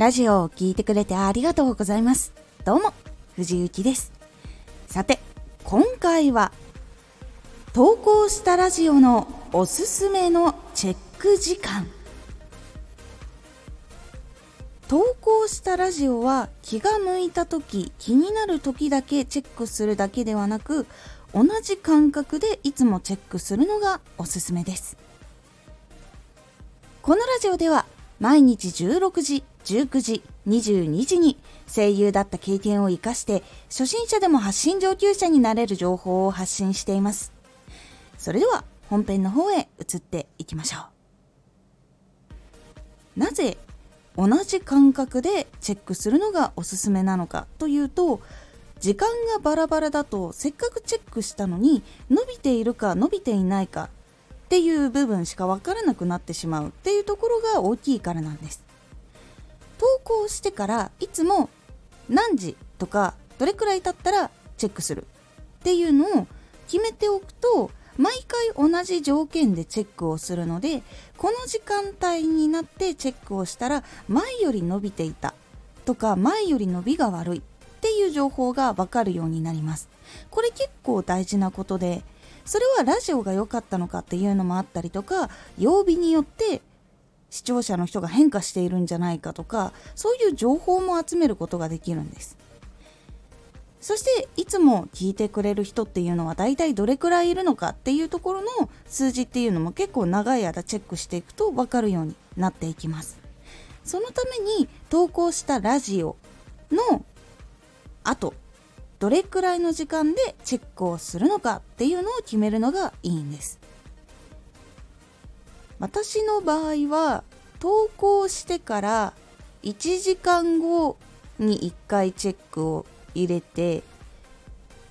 ラジオを聴いてくれてありがとうございます。どうも、藤幸です。さて、今回は、投稿したラジオのおすすめのチェック時間。投稿したラジオは気が向いた時、気になる時だけチェックするだけではなく、同じ感覚でいつもチェックするのがおすすめです。このラジオでは毎日16時、19時、22時に声優だった経験を活かして初心者でも発信上級者になれる情報を発信しています。それでは本編の方へ移っていきましょう。なぜ同じ感覚でチェックするのがおすすめなのかというと時間がバラバラだとせっかくチェックしたのに伸びているか伸びていないかっていう部分しか分からなくなってしまうっていうところが大きいからなんです稿してからいつも何時とかどれくらい経ったらチェックするっていうのを決めておくと毎回同じ条件でチェックをするのでこの時間帯になってチェックをしたら前より伸びていたとか前より伸びが悪いっていう情報がわかるようになります。これ結構大事なことでそれはラジオが良かったのかっていうのもあったりとか曜日によって視聴者の人が変化しているんじゃないかとかそういう情報も集めることができるんです。そしていつも聞いてくれる人っていうのは大体どれくらいいるのかっていうところの数字っていうのも結構長い間チェックしていくと分かるようになっていきます。そのために投稿したラジオの後どれくらいの時間でチェックをするのかっていうのを決めるのがいいんです。私の場合は投稿してから1時間後に1回チェックを入れて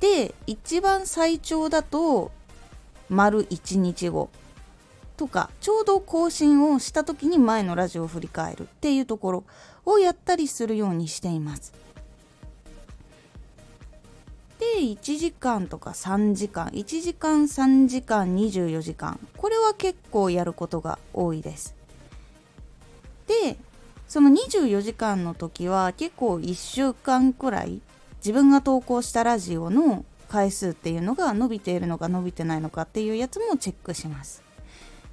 で一番最長だと丸1日後とかちょうど更新をした時に前のラジオを振り返るっていうところをやったりするようにしています。で1時間とか3時間1時間3時間24時間これは結構やることが多いです。でその24時間の時は結構1週間くらい自分が投稿したラジオの回数っていうのが伸びているのか伸びてないのかっていうやつもチェックします。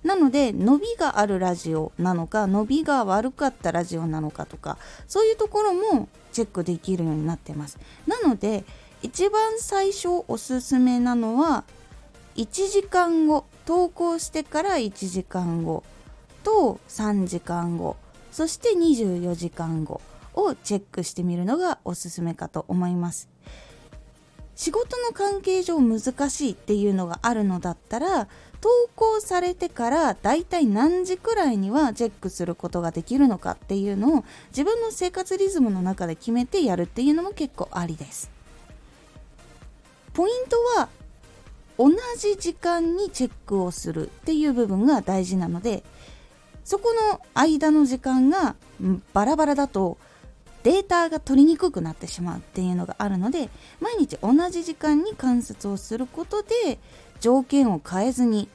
なので伸びがあるラジオなのか伸びが悪かったラジオなのかとかそういうところもチェックできるようになってます。なので一番最初おすすめなのは1時間後投稿してから1時間後と3時間後そして24時間後をチェックしてみるのがおすすめかと思います。仕事の関係上難しいっていうのがあるのだったら投稿されてからだいたい何時くらいにはチェックすることができるのかっていうのを自分の生活リズムの中で決めてやるっていうのも結構ありです。ポイントは同じ時間にチェックをするっていう部分が大事なのでそこの間の時間がバラバラだとデータが取りにくくなってしまうっていうのがあるので毎日同じ時間に観察をすることで条件を変えずに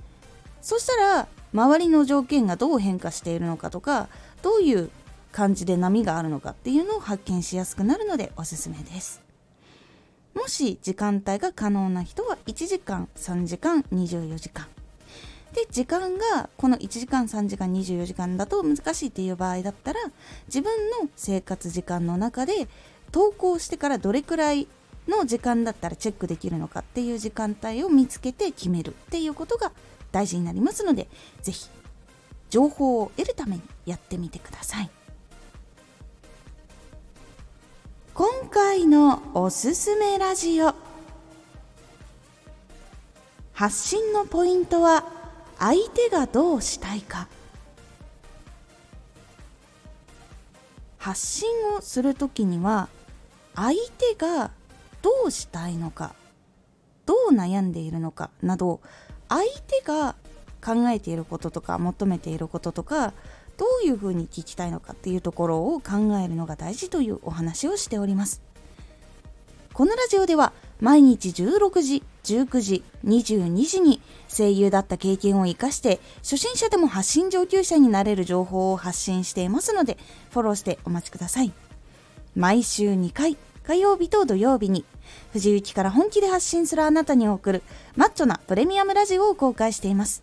そしたら周りの条件がどう変化しているのかとかどういう感じで波があるのかっていうのを発見しやすくなるのでおすすめです。もし時間帯が可能な人は1時間3時間24時間で時間がこの1時間3時間24時間だと難しいっていう場合だったら自分の生活時間の中で投稿してからどれくらいの時間だったらチェックできるのかっていう時間帯を見つけて決めるっていうことが大事になりますので是非情報を得るためにやってみてください。今回のおすすめラジオ。発信のポイントは相手がどうしたいか。発信をする時には相手がどうしたいのかどう悩んでいるのかなど相手が考えていることとか求めていることとかどういうふうに聞きたいのかっていうところを考えるのが大事というお話をしております。このラジオでは毎日16時19時22時に声優だった経験を生かして初心者でも発信上級者になれる情報を発信していますのでフォローしてお待ちください。毎週2回火曜日と土曜日に藤雪から本気で発信するあなたに送るマッチョなプレミアムラジオを公開しています。